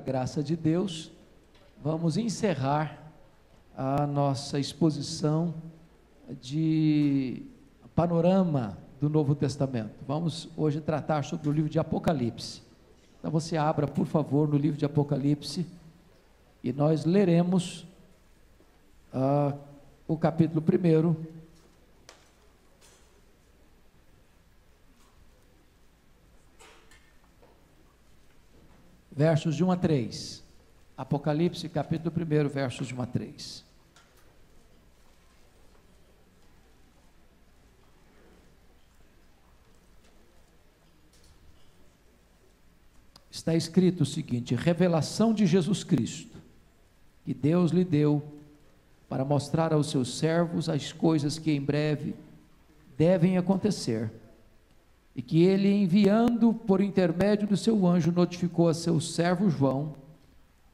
graça de Deus, vamos encerrar a nossa exposição de panorama do Novo Testamento. Vamos hoje tratar sobre o livro de Apocalipse. Então você abra, por favor, no livro de Apocalipse e nós leremos uh, o capítulo 1. Versos de 1 a 3. Apocalipse, capítulo 1, versos de 1 a 3. está escrito o seguinte: revelação de Jesus Cristo, que Deus lhe deu para mostrar aos seus servos as coisas que em breve devem acontecer, e que ele, enviando por intermédio do seu anjo, notificou a seu servo João,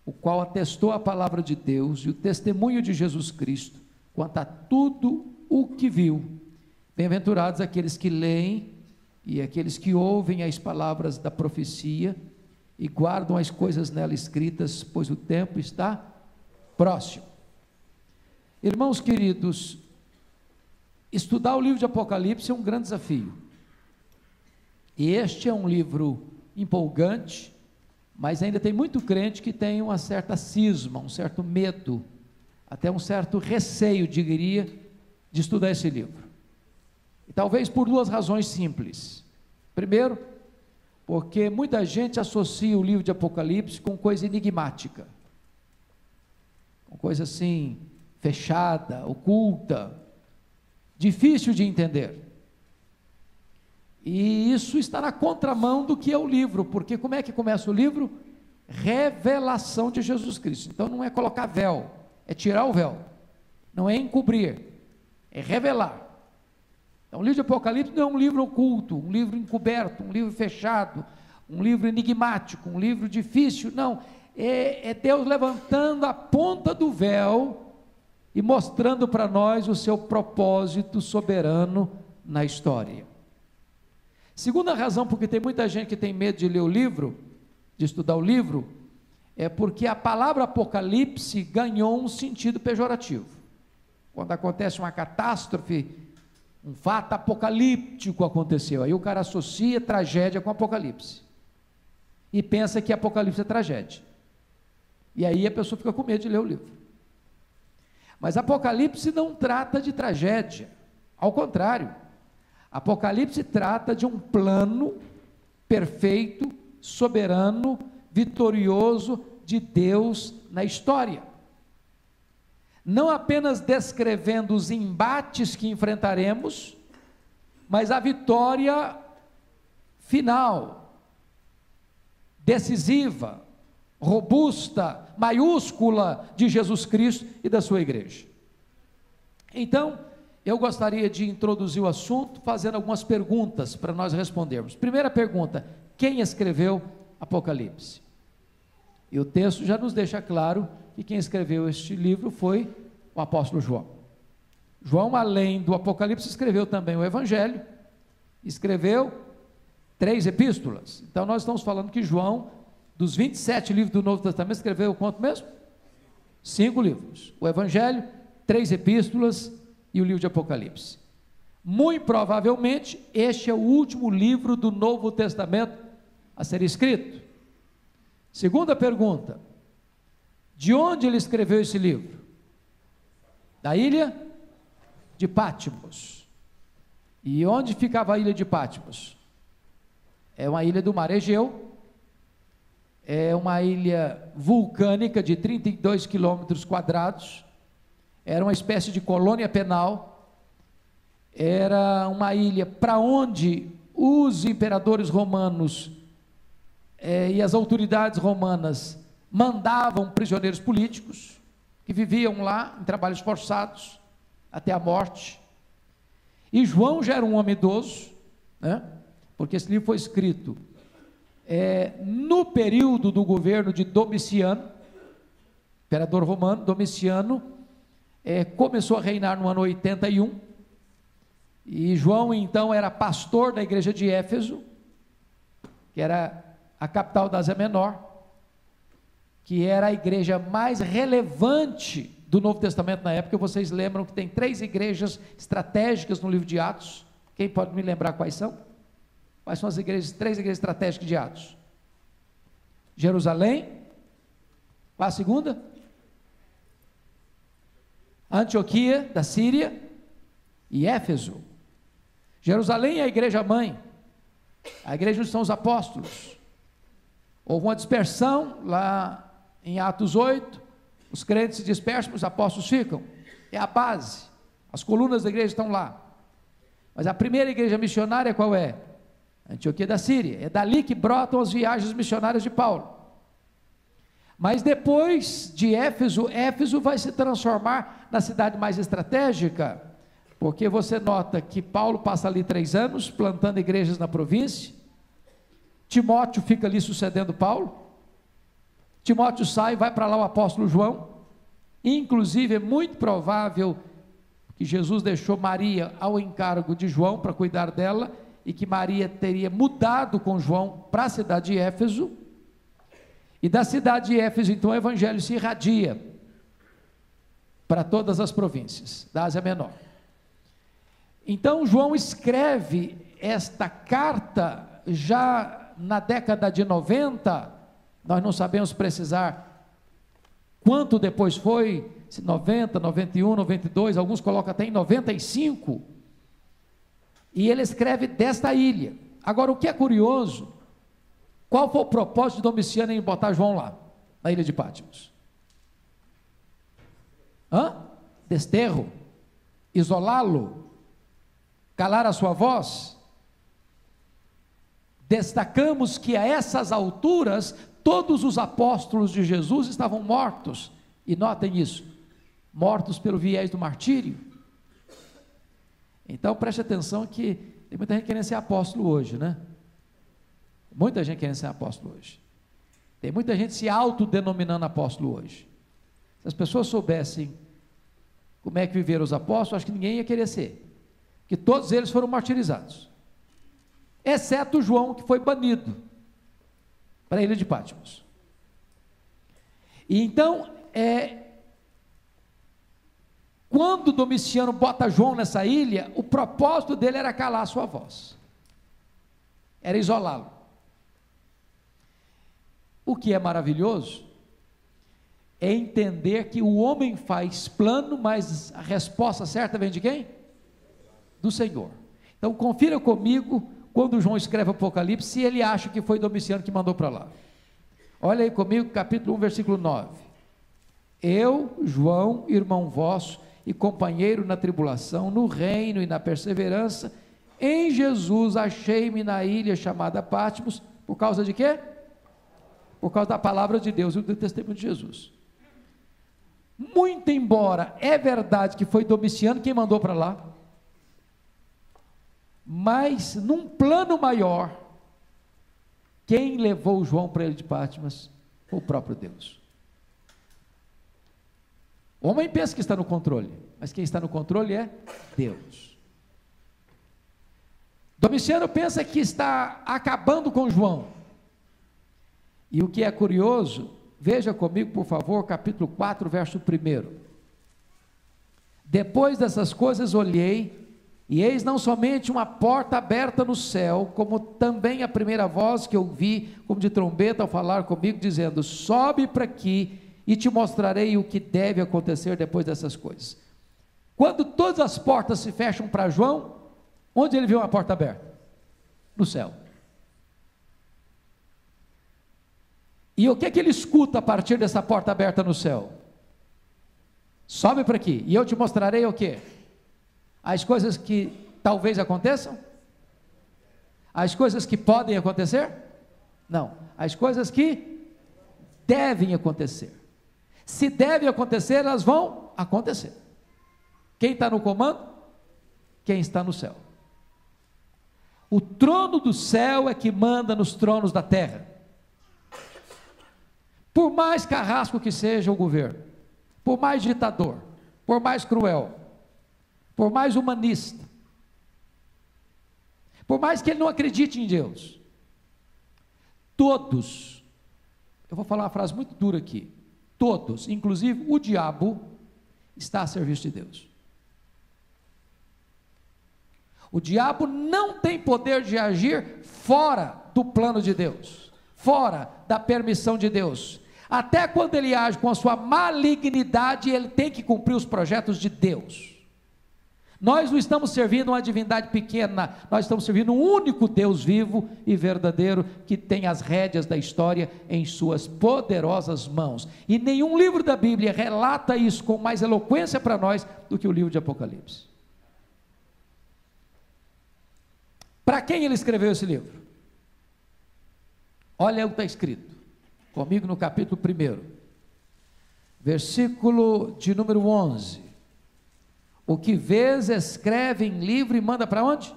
o qual atestou a palavra de Deus e o testemunho de Jesus Cristo quanto a tudo o que viu. Bem-aventurados aqueles que leem e aqueles que ouvem as palavras da profecia e guardam as coisas nela escritas, pois o tempo está próximo. Irmãos queridos, estudar o livro de Apocalipse é um grande desafio. E este é um livro empolgante, mas ainda tem muito crente que tem uma certa cisma, um certo medo, até um certo receio, diria, de estudar esse livro. E talvez por duas razões simples. Primeiro, porque muita gente associa o livro de Apocalipse com coisa enigmática, com coisa assim, fechada, oculta, difícil de entender. E isso está na contramão do que é o livro, porque como é que começa o livro? Revelação de Jesus Cristo. Então não é colocar véu, é tirar o véu, não é encobrir, é revelar. Então, o livro de Apocalipse não é um livro oculto, um livro encoberto, um livro fechado, um livro enigmático, um livro difícil. Não, é, é Deus levantando a ponta do véu e mostrando para nós o seu propósito soberano na história. Segunda razão, porque tem muita gente que tem medo de ler o livro, de estudar o livro, é porque a palavra Apocalipse ganhou um sentido pejorativo. Quando acontece uma catástrofe, um fato apocalíptico aconteceu. Aí o cara associa tragédia com apocalipse. E pensa que apocalipse é tragédia. E aí a pessoa fica com medo de ler o livro. Mas Apocalipse não trata de tragédia. Ao contrário, Apocalipse trata de um plano perfeito, soberano, vitorioso de Deus na história não apenas descrevendo os embates que enfrentaremos, mas a vitória final, decisiva, robusta, maiúscula de Jesus Cristo e da sua igreja. Então, eu gostaria de introduzir o assunto fazendo algumas perguntas para nós respondermos. Primeira pergunta: quem escreveu Apocalipse? E o texto já nos deixa claro que quem escreveu este livro foi o apóstolo João. João, além do Apocalipse, escreveu também o Evangelho, escreveu três epístolas. Então, nós estamos falando que João, dos 27 livros do Novo Testamento, escreveu quanto mesmo? Cinco livros: o Evangelho, três epístolas e o livro de Apocalipse. Muito provavelmente, este é o último livro do Novo Testamento a ser escrito. Segunda pergunta: de onde ele escreveu esse livro? Da ilha de Pátimos. E onde ficava a ilha de Pátimos? É uma ilha do mar Egeu, é uma ilha vulcânica de 32 quilômetros quadrados, era uma espécie de colônia penal, era uma ilha para onde os imperadores romanos é, e as autoridades romanas mandavam prisioneiros políticos que viviam lá em trabalhos forçados até a morte. E João já era um homem idoso, né? porque esse livro foi escrito é, no período do governo de Domiciano, imperador romano, Domiciano, é, começou a reinar no ano 81, e João então era pastor da igreja de Éfeso, que era a capital da Ásia Menor, que era a igreja mais relevante do Novo Testamento na época. Vocês lembram que tem três igrejas estratégicas no livro de Atos? Quem pode me lembrar quais são? Quais são as igrejas, três igrejas estratégicas de Atos? Jerusalém. Qual a segunda? Antioquia, da Síria. E Éfeso. Jerusalém é a igreja mãe. A igreja onde estão os apóstolos. Houve uma dispersão lá em Atos 8. Os crentes se dispersam, os apóstolos ficam. É a base. As colunas da igreja estão lá. Mas a primeira igreja missionária qual é? Antioquia da Síria. É dali que brotam as viagens missionárias de Paulo. Mas depois de Éfeso, Éfeso vai se transformar na cidade mais estratégica, porque você nota que Paulo passa ali três anos plantando igrejas na província, Timóteo fica ali sucedendo Paulo, Timóteo sai, vai para lá o apóstolo João, inclusive é muito provável que Jesus deixou Maria ao encargo de João para cuidar dela, e que Maria teria mudado com João para a cidade de Éfeso, e da cidade de Éfeso, então, o evangelho se irradia para todas as províncias da Ásia Menor. Então, João escreve esta carta já na década de 90, nós não sabemos precisar quanto depois foi, se 90, 91, 92, alguns colocam até em 95 e ele escreve desta ilha. Agora, o que é curioso, qual foi o propósito de Domiciano em botar João lá, na ilha de Pátimos? Hã? Desterro? Isolá-lo? Calar a sua voz? Destacamos que a essas alturas, todos os apóstolos de Jesus estavam mortos, e notem isso, mortos pelo viés do martírio. Então preste atenção que tem muita gente querendo ser apóstolo hoje, né? Muita gente querendo ser apóstolo hoje. Tem muita gente se autodenominando apóstolo hoje. Se as pessoas soubessem como é que viveram os apóstolos, acho que ninguém ia querer ser. Que todos eles foram martirizados. Exceto João, que foi banido para a ilha de Patmos. E então, é, quando Domiciano bota João nessa ilha, o propósito dele era calar sua voz, era isolá-lo. O que é maravilhoso é entender que o homem faz plano, mas a resposta certa vem de quem? Do Senhor. Então confira comigo quando João escreve Apocalipse, se ele acha que foi Domiciano que mandou para lá. Olha aí comigo, capítulo 1, versículo 9. Eu, João, irmão vosso, e companheiro na tribulação, no reino e na perseverança. Em Jesus achei-me na ilha chamada Patmos, por causa de quê? Por causa da palavra de Deus e do testemunho de Jesus. Muito embora é verdade que foi Domiciano quem mandou para lá, mas num plano maior, quem levou João para ele de Patmos foi o próprio Deus. O homem pensa que está no controle, mas quem está no controle é Deus. Domiciano pensa que está acabando com João. E o que é curioso, veja comigo, por favor, capítulo 4, verso 1. Depois dessas coisas olhei, e eis não somente uma porta aberta no céu, como também a primeira voz que ouvi, como de trombeta, ao falar comigo, dizendo: Sobe para aqui e te mostrarei o que deve acontecer depois dessas coisas. Quando todas as portas se fecham para João, onde ele viu uma porta aberta? No céu. E o que, é que ele escuta a partir dessa porta aberta no céu? Sobe para aqui, e eu te mostrarei o que? As coisas que talvez aconteçam? As coisas que podem acontecer? Não, as coisas que devem acontecer. Se deve acontecer, elas vão acontecer. Quem está no comando? Quem está no céu. O trono do céu é que manda nos tronos da terra. Por mais carrasco que seja o governo, por mais ditador, por mais cruel, por mais humanista, por mais que ele não acredite em Deus, todos Eu vou falar uma frase muito dura aqui. Todos, inclusive o diabo, está a serviço de Deus. O diabo não tem poder de agir fora do plano de Deus, fora da permissão de Deus. Até quando ele age com a sua malignidade, ele tem que cumprir os projetos de Deus. Nós não estamos servindo uma divindade pequena, nós estamos servindo um único Deus vivo e verdadeiro que tem as rédeas da história em suas poderosas mãos. E nenhum livro da Bíblia relata isso com mais eloquência para nós do que o livro de Apocalipse. Para quem ele escreveu esse livro? Olha o que está escrito, comigo no capítulo 1, versículo de número 11. O que vês, escreve em livro e manda para onde?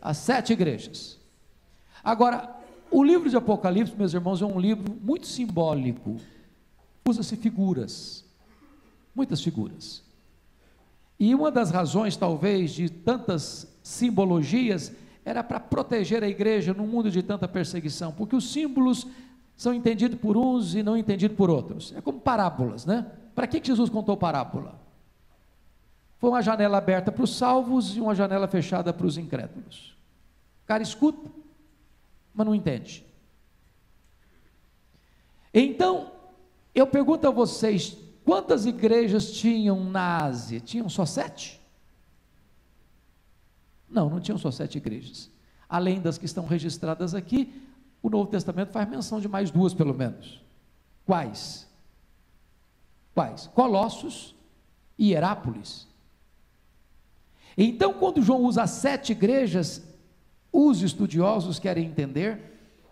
As sete igrejas. Agora, o livro de Apocalipse, meus irmãos, é um livro muito simbólico. Usa-se figuras, muitas figuras. E uma das razões, talvez, de tantas simbologias era para proteger a igreja num mundo de tanta perseguição, porque os símbolos são entendidos por uns e não entendidos por outros. É como parábolas, né? Para que Jesus contou parábola? Foi uma janela aberta para os salvos e uma janela fechada para os incrédulos. O cara escuta, mas não entende. Então, eu pergunto a vocês: quantas igrejas tinham na Ásia? Tinham só sete? Não, não tinham só sete igrejas. Além das que estão registradas aqui, o Novo Testamento faz menção de mais duas, pelo menos. Quais? Quais? Colossos e Herápolis. Então, quando João usa sete igrejas, os estudiosos querem entender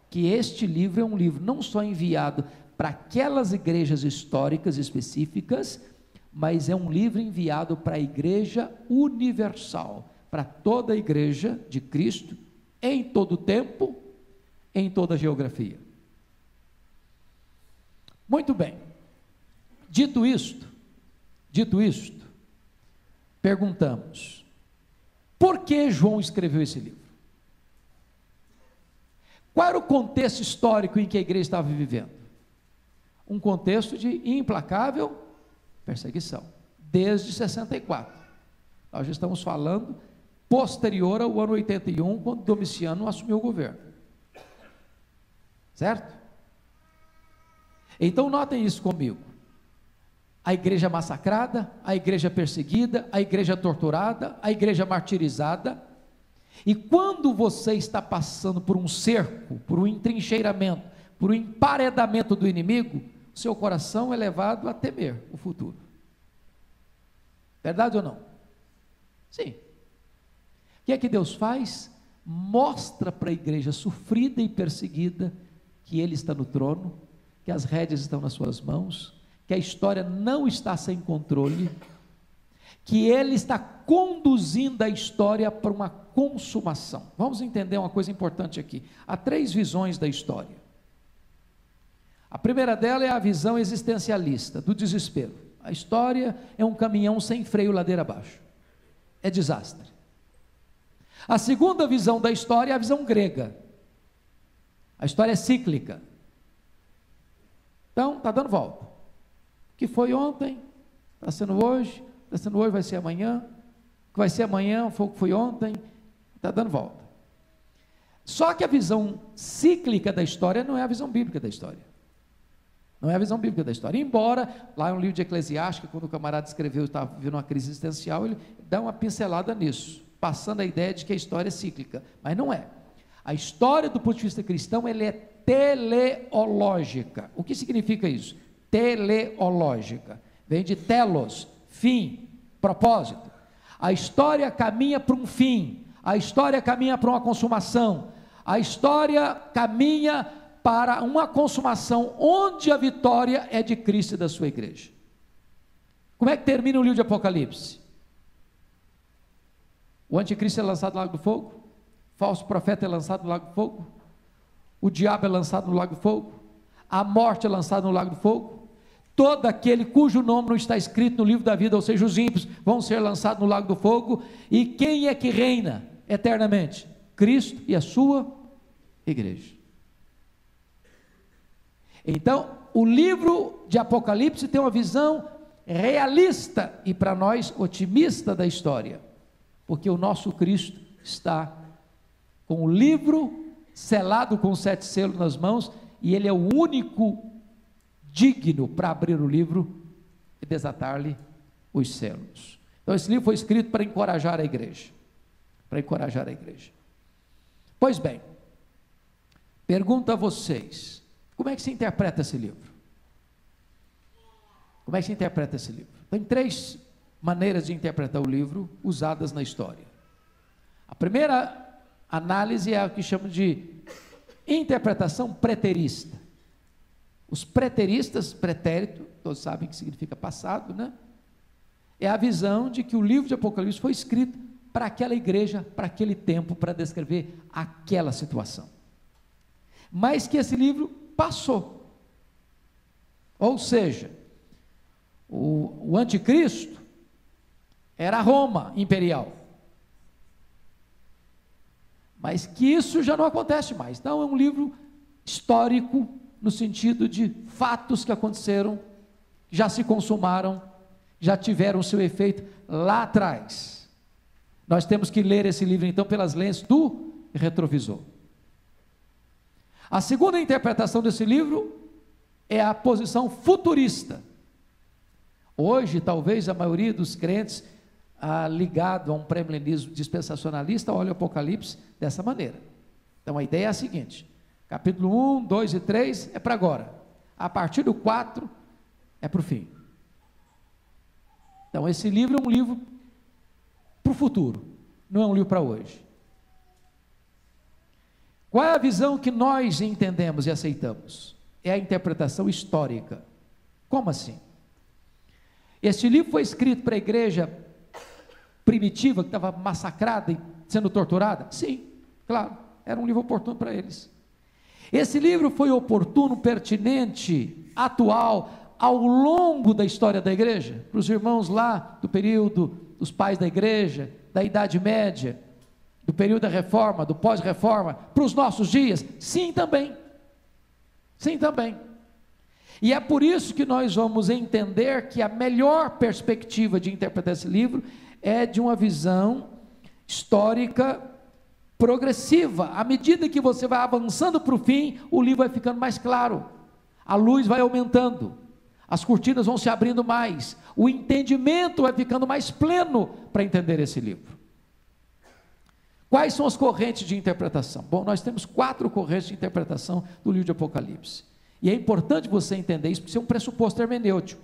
que este livro é um livro não só enviado para aquelas igrejas históricas específicas, mas é um livro enviado para a igreja universal, para toda a igreja de Cristo, em todo o tempo, em toda a geografia. Muito bem. Dito isto, dito isto, perguntamos: por que João escreveu esse livro? Qual era o contexto histórico em que a igreja estava vivendo? Um contexto de implacável perseguição, desde 64. Nós já estamos falando posterior ao ano 81, quando Domiciano assumiu o governo. Certo? Então notem isso comigo a igreja massacrada, a igreja perseguida, a igreja torturada, a igreja martirizada. E quando você está passando por um cerco, por um entrincheiramento, por um emparedamento do inimigo, seu coração é levado a temer o futuro. Verdade ou não? Sim. O que é que Deus faz? Mostra para a igreja sofrida e perseguida que Ele está no trono, que as rédeas estão nas suas mãos, que a história não está sem controle, que ele está conduzindo a história para uma consumação. Vamos entender uma coisa importante aqui. Há três visões da história. A primeira dela é a visão existencialista, do desespero. A história é um caminhão sem freio ladeira abaixo. É desastre. A segunda visão da história é a visão grega. A história é cíclica. Então, está dando volta que foi ontem, está sendo hoje, está sendo hoje, vai ser amanhã, que vai ser amanhã, foi o que foi ontem, está dando volta. Só que a visão cíclica da história não é a visão bíblica da história. Não é a visão bíblica da história. Embora, lá no livro de Eclesiastes, quando o camarada escreveu, estava vivendo uma crise existencial, ele dá uma pincelada nisso, passando a ideia de que a história é cíclica. Mas não é. A história, do ponto de vista cristão, ela é teleológica. O que significa isso? teleológica. Vem de telos, fim, propósito. A história caminha para um fim, a história caminha para uma consumação, a história caminha para uma consumação onde a vitória é de Cristo e da sua igreja. Como é que termina o livro de Apocalipse? O anticristo é lançado no lago do fogo, falso profeta é lançado no lago do fogo, o diabo é lançado no lago do fogo, a morte é lançada no lago do fogo, todo aquele cujo nome não está escrito no livro da vida, ou seja, os ímpios, vão ser lançados no lago do fogo. E quem é que reina eternamente? Cristo e a sua igreja. Então, o livro de Apocalipse tem uma visão realista e para nós otimista da história, porque o nosso Cristo está com o livro selado com sete selos nas mãos e ele é o único digno para abrir o livro e desatar-lhe os selos. Então, esse livro foi escrito para encorajar a igreja. Para encorajar a igreja. Pois bem, pergunto a vocês: como é que se interpreta esse livro? Como é que se interpreta esse livro? Tem três maneiras de interpretar o livro usadas na história. A primeira análise é o que chamamos de interpretação preterista. Os preteristas, pretérito, todos sabem que significa passado, né? É a visão de que o livro de Apocalipse foi escrito para aquela igreja, para aquele tempo, para descrever aquela situação. Mas que esse livro passou. Ou seja, o, o anticristo era Roma imperial. Mas que isso já não acontece mais. Então é um livro histórico no sentido de fatos que aconteceram, já se consumaram, já tiveram seu efeito lá atrás. Nós temos que ler esse livro então pelas lentes do retrovisor. A segunda interpretação desse livro é a posição futurista. Hoje, talvez a maioria dos crentes ah, ligado a um pré-milenismo dispensacionalista olha o Apocalipse dessa maneira. Então a ideia é a seguinte: capítulo 1, 2 e 3 é para agora, a partir do 4 é para o fim. Então esse livro é um livro para o futuro, não é um livro para hoje. Qual é a visão que nós entendemos e aceitamos? É a interpretação histórica. Como assim? Este livro foi escrito para a igreja primitiva que estava massacrada e sendo torturada? Sim, claro, era um livro oportuno para eles. Esse livro foi oportuno, pertinente, atual, ao longo da história da igreja, para os irmãos lá do período dos pais da igreja, da Idade Média, do período da reforma, do pós-reforma, para os nossos dias? Sim, também. Sim, também. E é por isso que nós vamos entender que a melhor perspectiva de interpretar esse livro é de uma visão histórica progressiva. À medida que você vai avançando para o fim, o livro vai ficando mais claro, a luz vai aumentando, as cortinas vão se abrindo mais, o entendimento vai ficando mais pleno para entender esse livro. Quais são as correntes de interpretação? Bom, nós temos quatro correntes de interpretação do livro de Apocalipse. E é importante você entender isso, porque isso é um pressuposto hermenêutico.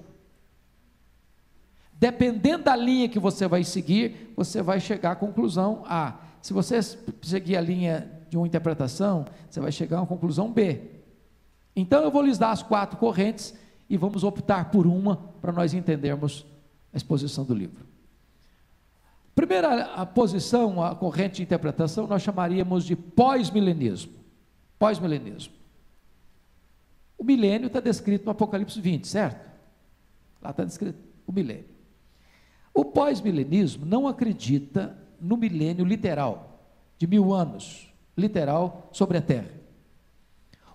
Dependendo da linha que você vai seguir, você vai chegar à conclusão A. Se você seguir a linha de uma interpretação, você vai chegar a uma conclusão B. Então eu vou lhes dar as quatro correntes e vamos optar por uma para nós entendermos a exposição do livro. Primeira a posição, a corrente de interpretação, nós chamaríamos de pós-milenismo. Pós-milenismo. O milênio está descrito no Apocalipse 20, certo? Lá está descrito o milênio. O pós-milenismo não acredita no milênio literal, de mil anos, literal sobre a Terra.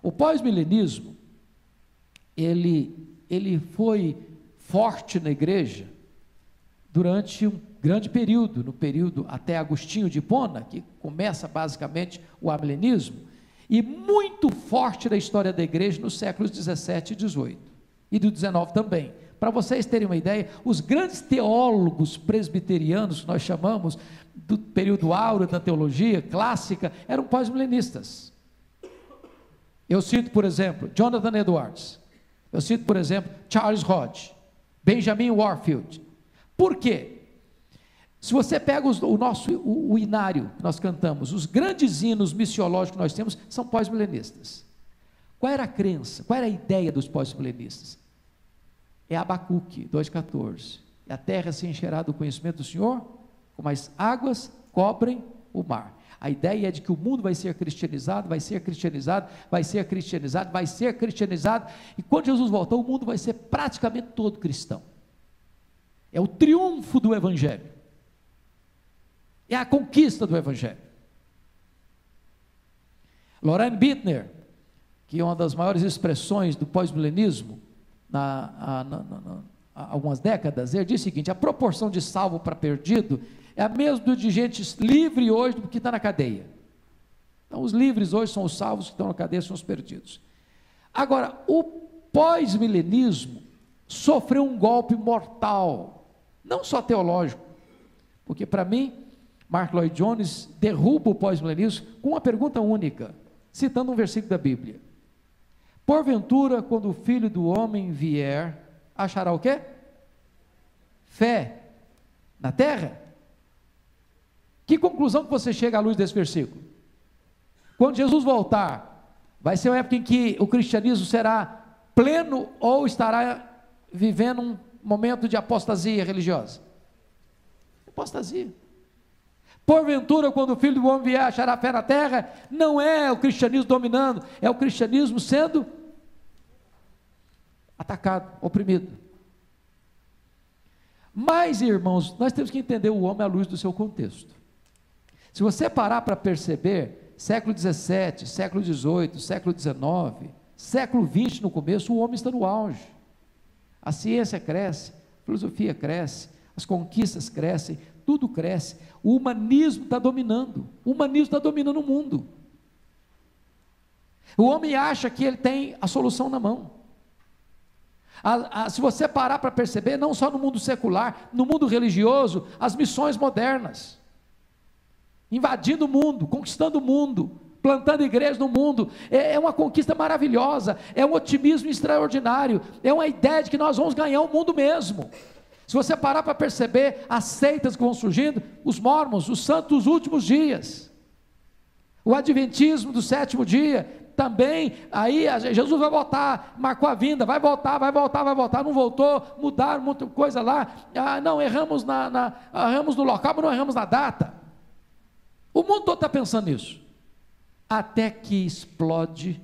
O pós-milenismo, ele, ele foi forte na igreja durante um grande período, no período até Agostinho de Hipona, que começa basicamente o amilenismo, e muito forte na história da igreja nos séculos 17 e 18, e do 19 também. Para vocês terem uma ideia, os grandes teólogos presbiterianos, que nós chamamos do período áureo da teologia clássica, eram pós-milenistas. Eu cito, por exemplo, Jonathan Edwards. Eu cito, por exemplo, Charles Hodge, Benjamin Warfield. Por quê? Se você pega os, o nosso o, o, inário que nós cantamos, os grandes hinos missiológicos que nós temos são pós-milenistas. Qual era a crença? Qual era a ideia dos pós-milenistas? É Abacuque 2,14. E a terra se encherá do conhecimento do Senhor, como as águas cobrem o mar. A ideia é de que o mundo vai ser cristianizado, vai ser cristianizado, vai ser cristianizado, vai ser cristianizado, e quando Jesus voltar, o mundo vai ser praticamente todo cristão. É o triunfo do Evangelho, é a conquista do Evangelho. Lorraine Bittner, que é uma das maiores expressões do pós-milenismo, há algumas décadas, ele diz o seguinte: a proporção de salvo para perdido é a mesma de gente livre hoje do que está na cadeia. Então, os livres hoje são os salvos que estão na cadeia, são os perdidos. Agora, o pós-milenismo sofreu um golpe mortal, não só teológico, porque para mim, Mark Lloyd Jones derruba o pós-milenismo com uma pergunta única, citando um versículo da Bíblia. Porventura, quando o filho do homem vier, achará o quê? Fé na terra? Que conclusão que você chega à luz desse versículo? Quando Jesus voltar, vai ser uma época em que o cristianismo será pleno ou estará vivendo um momento de apostasia religiosa? Apostasia. Porventura, quando o filho do homem vier achar a fé na terra, não é o cristianismo dominando, é o cristianismo sendo atacado, oprimido. Mas, irmãos, nós temos que entender o homem à luz do seu contexto. Se você parar para perceber, século 17, século 18, século 19, século 20 no começo, o homem está no auge. A ciência cresce, a filosofia cresce, as conquistas crescem, tudo cresce. O humanismo está dominando. O humanismo está dominando o mundo. O homem acha que ele tem a solução na mão. A, a, se você parar para perceber, não só no mundo secular, no mundo religioso, as missões modernas, invadindo o mundo, conquistando o mundo, plantando igrejas no mundo, é, é uma conquista maravilhosa, é um otimismo extraordinário, é uma ideia de que nós vamos ganhar o mundo mesmo. Se você parar para perceber as seitas que vão surgindo, os mormons, os santos dos últimos dias, o adventismo do sétimo dia, também, aí Jesus vai voltar, marcou a vinda, vai voltar, vai voltar, vai voltar, não voltou, mudaram muita coisa lá, ah, não, erramos, na, na, erramos no local, mas não erramos na data. O mundo todo está pensando nisso. Até que explode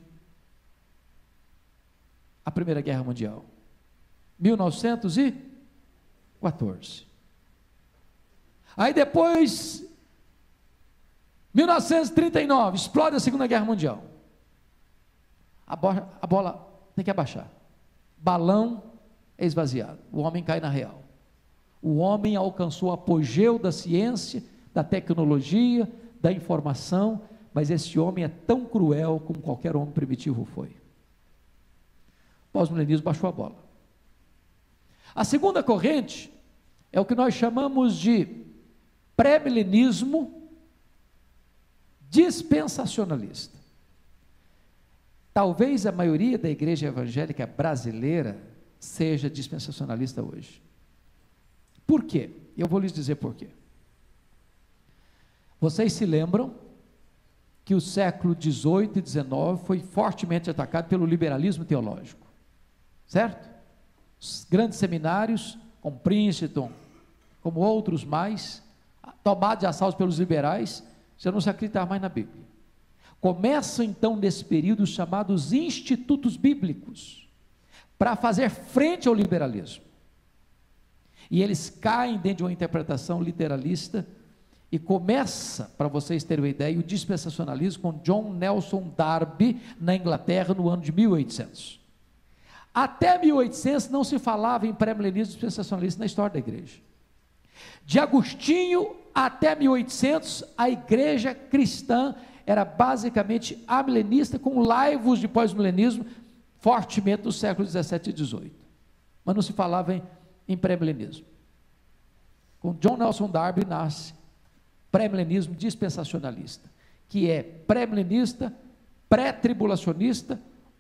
a Primeira Guerra Mundial. 1914. Aí depois, 1939, explode a Segunda Guerra Mundial a bola, a bola tem que abaixar. Balão é esvaziado. O homem cai na real. O homem alcançou o apogeu da ciência, da tecnologia, da informação, mas esse homem é tão cruel como qualquer homem primitivo foi. Pós-milenismo baixou a bola. A segunda corrente é o que nós chamamos de pré-milenismo dispensacionalista. Talvez a maioria da igreja evangélica brasileira seja dispensacionalista hoje. Por quê? Eu vou lhes dizer por quê. Vocês se lembram que o século XVIII e XIX foi fortemente atacado pelo liberalismo teológico, certo? Os grandes seminários, como Princeton, como outros mais, tomados de assalto pelos liberais, já não se acreditava mais na Bíblia. Começam então nesse período os chamados institutos bíblicos, para fazer frente ao liberalismo. E eles caem dentro de uma interpretação literalista e começa, para vocês terem uma ideia, o dispensacionalismo com John Nelson Darby na Inglaterra no ano de 1800. Até 1800 não se falava em pré-milenismo dispensacionalista na história da igreja. De Agostinho até 1800, a igreja cristã era basicamente amilenista com laivos de pós-milenismo fortemente do século 17 e 18. Mas não se falava em, em pré-milenismo. Com John Nelson Darby nasce pré-milenismo dispensacionalista, que é pré-milenista, pré-tribulacionista,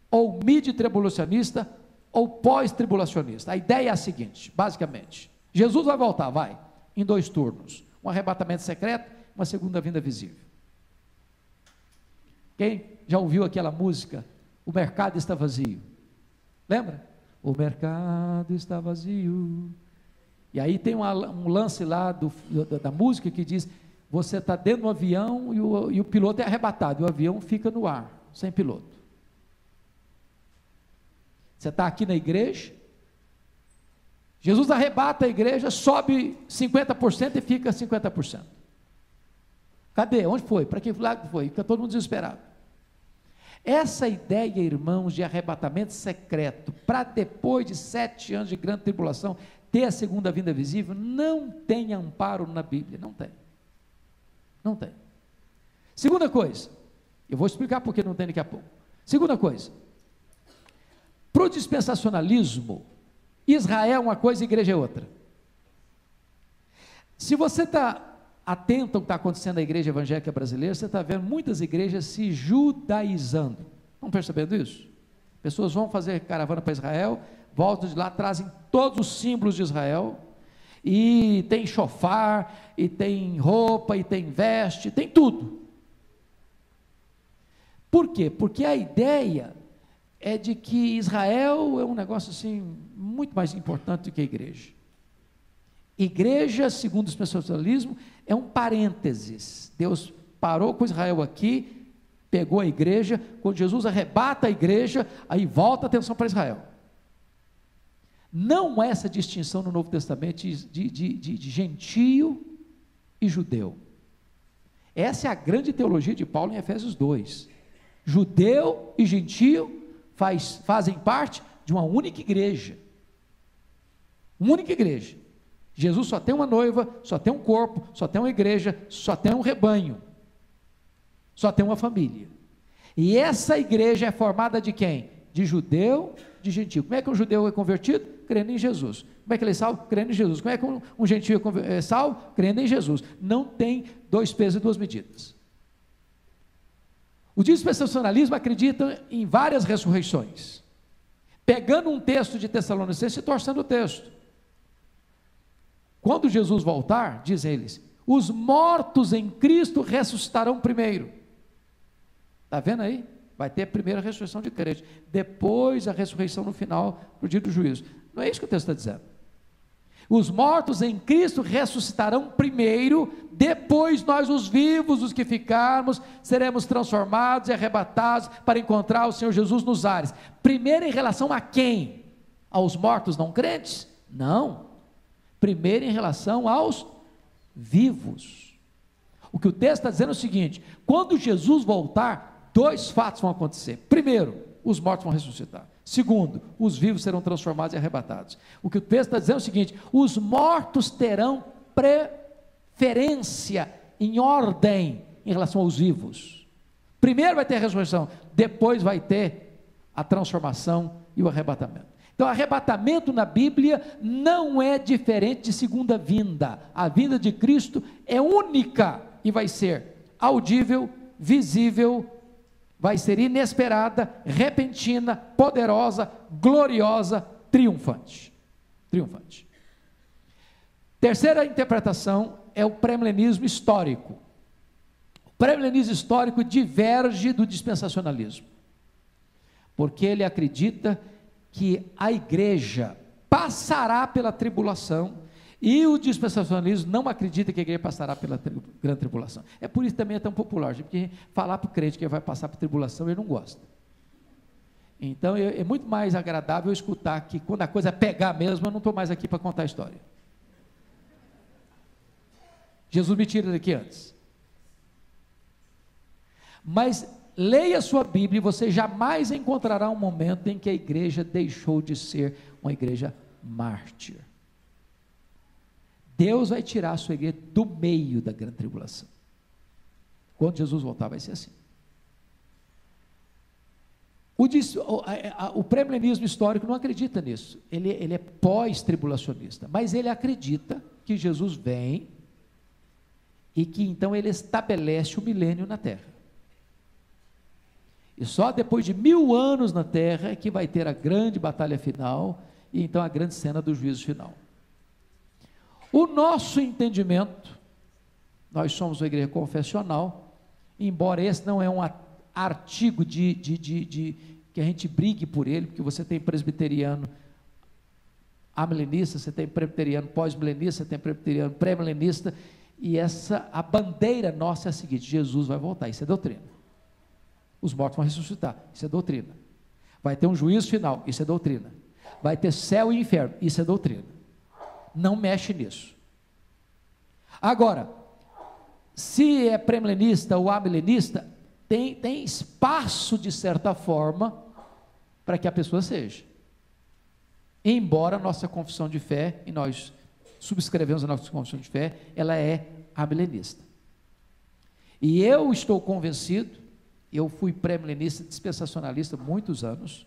ou mid-tribulacionista, ou pós-tribulacionista. A ideia é a seguinte, basicamente: Jesus vai voltar, vai, em dois turnos: um arrebatamento secreto, uma segunda vinda visível. Quem já ouviu aquela música? O mercado está vazio. Lembra? O mercado está vazio. E aí tem uma, um lance lá do, da, da, música que diz: você está dentro do avião e o, e o piloto é arrebatado, e o avião fica no ar, sem piloto. Você está aqui na igreja, Jesus arrebata a igreja, sobe 50% e fica 50%. Cadê? Onde foi? Para que lado foi? Fica todo mundo desesperado. Essa ideia, irmãos, de arrebatamento secreto, para depois de sete anos de grande tribulação, ter a segunda vinda visível, não tem amparo na Bíblia, não tem. Não tem. Segunda coisa, eu vou explicar porque não tem daqui a pouco. Segunda coisa, para o dispensacionalismo, Israel é uma coisa igreja é outra. Se você está atento ao que está acontecendo na igreja evangélica brasileira, você está vendo muitas igrejas se judaizando. Estão percebendo isso? Pessoas vão fazer caravana para Israel, voltam de lá, trazem todos os símbolos de Israel, e tem chofar, e tem roupa, e tem veste, tem tudo. Por quê? Porque a ideia é de que Israel é um negócio assim muito mais importante do que a igreja. Igreja, segundo o especialismo, é um parênteses. Deus parou com Israel aqui, pegou a igreja, quando Jesus arrebata a igreja, aí volta a atenção para Israel. Não há essa distinção no Novo Testamento de, de, de, de gentio e judeu. Essa é a grande teologia de Paulo em Efésios 2. Judeu e gentio faz, fazem parte de uma única igreja. Uma única igreja. Jesus só tem uma noiva, só tem um corpo, só tem uma igreja, só tem um rebanho, só tem uma família. E essa igreja é formada de quem? De judeu, de gentil. Como é que um judeu é convertido? Crendo em Jesus. Como é que ele é salvo? Crendo em Jesus. Como é que um, um gentil é, é salvo? Crendo em Jesus. Não tem dois pesos e duas medidas. O dispensacionalismo acredita em várias ressurreições. Pegando um texto de Tessalonicenses e torcendo o texto. Quando Jesus voltar, diz eles, os mortos em Cristo ressuscitarão primeiro. Está vendo aí? Vai ter a primeira ressurreição de crente, depois a ressurreição no final, para o dia do juízo. Não é isso que o texto está dizendo. Os mortos em Cristo ressuscitarão primeiro, depois nós, os vivos, os que ficarmos, seremos transformados e arrebatados para encontrar o Senhor Jesus nos ares. Primeiro em relação a quem? Aos mortos não crentes? Não. Primeiro em relação aos vivos. O que o texto está dizendo é o seguinte: quando Jesus voltar, dois fatos vão acontecer. Primeiro, os mortos vão ressuscitar. Segundo, os vivos serão transformados e arrebatados. O que o texto está dizendo é o seguinte: os mortos terão preferência em ordem em relação aos vivos. Primeiro vai ter a ressurreição, depois vai ter a transformação e o arrebatamento. Então, arrebatamento na Bíblia não é diferente de segunda vinda. A vinda de Cristo é única e vai ser audível, visível, vai ser inesperada, repentina, poderosa, gloriosa, triunfante. Triunfante. Terceira interpretação é o pré-milenismo histórico. O pré-milenismo histórico diverge do dispensacionalismo, porque ele acredita que a igreja passará pela tribulação e o dispensacionalismo não acredita que a igreja passará pela tri grande tribulação. É por isso também é tão popular, porque falar para o crente que ele vai passar por tribulação, ele não gosta. Então é, muito mais agradável escutar que quando a coisa pegar mesmo, eu não estou mais aqui para contar a história. Jesus me tira daqui antes. Mas Leia sua Bíblia e você jamais encontrará um momento em que a igreja deixou de ser uma igreja mártir. Deus vai tirar a sua igreja do meio da grande tribulação. Quando Jesus voltar, vai ser assim. O, o, o histórico não acredita nisso. Ele, ele é pós-tribulacionista. Mas ele acredita que Jesus vem e que então ele estabelece o milênio na terra. E só depois de mil anos na terra é que vai ter a grande batalha final e então a grande cena do juízo final. O nosso entendimento, nós somos uma igreja confessional, embora esse não é um artigo de, de, de, de que a gente brigue por ele, porque você tem presbiteriano amilenista, você tem presbiteriano pós-milenista, você tem presbiteriano pré-milenista, e essa a bandeira nossa é a seguinte: Jesus vai voltar, isso é doutrina. Os mortos vão ressuscitar, isso é doutrina. Vai ter um juízo final, isso é doutrina. Vai ter céu e inferno, isso é doutrina. Não mexe nisso. Agora, se é premilenista ou amilenista, tem, tem espaço, de certa forma, para que a pessoa seja. Embora nossa confissão de fé, e nós subscrevemos a nossa confissão de fé, ela é amilenista. E eu estou convencido, eu fui pré-milenista, dispensacionalista muitos anos,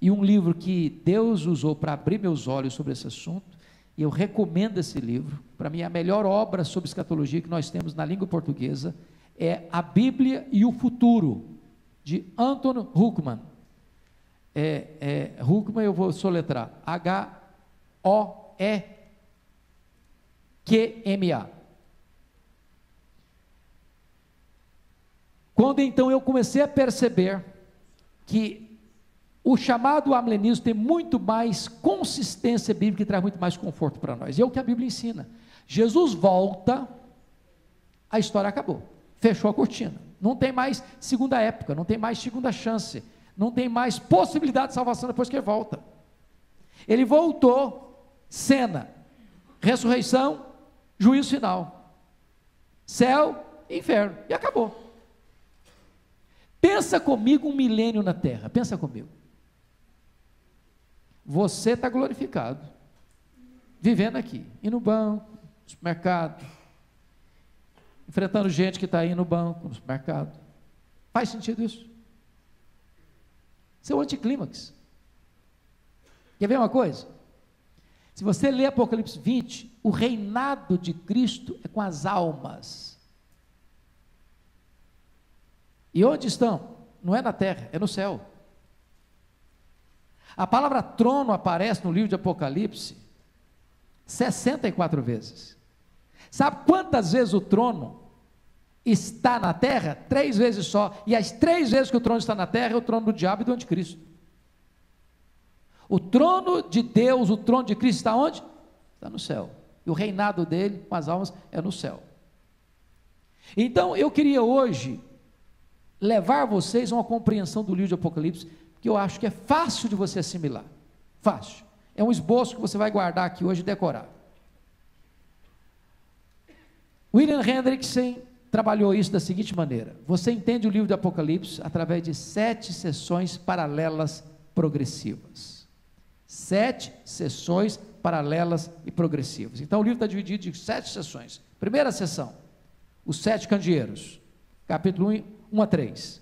e um livro que Deus usou para abrir meus olhos sobre esse assunto, e eu recomendo esse livro, para mim é a melhor obra sobre escatologia que nós temos na língua portuguesa, é A Bíblia e o Futuro, de Anton Huckman. É, é, Huckman eu vou soletrar, H-O-E-Q-M-A. Quando então eu comecei a perceber que o chamado amilenismo tem muito mais consistência bíblica e traz muito mais conforto para nós. E é o que a Bíblia ensina. Jesus volta, a história acabou. Fechou a cortina. Não tem mais segunda época, não tem mais segunda chance, não tem mais possibilidade de salvação depois que ele volta. Ele voltou, cena, ressurreição, juízo final. Céu, inferno. E acabou. Pensa comigo um milênio na terra. Pensa comigo. Você está glorificado, vivendo aqui, no banco, no supermercado, enfrentando gente que está aí no banco, no supermercado. Faz sentido isso? Isso é o anticlímax. Quer ver uma coisa? Se você ler Apocalipse 20, o reinado de Cristo é com as almas. E onde estão? Não é na terra, é no céu. A palavra trono aparece no livro de Apocalipse 64 vezes. Sabe quantas vezes o trono está na terra? Três vezes só. E as três vezes que o trono está na terra é o trono do diabo e do anticristo. O trono de Deus, o trono de Cristo está onde? Está no céu. E o reinado dele com as almas é no céu. Então eu queria hoje levar vocês a uma compreensão do livro de Apocalipse que eu acho que é fácil de você assimilar. Fácil. É um esboço que você vai guardar aqui hoje e decorar. William Hendrickson trabalhou isso da seguinte maneira: você entende o livro do Apocalipse através de sete sessões paralelas progressivas. Sete sessões paralelas e progressivas. Então o livro está dividido em sete sessões. Primeira sessão, os sete candeeiros, capítulo 1, 1 a 3.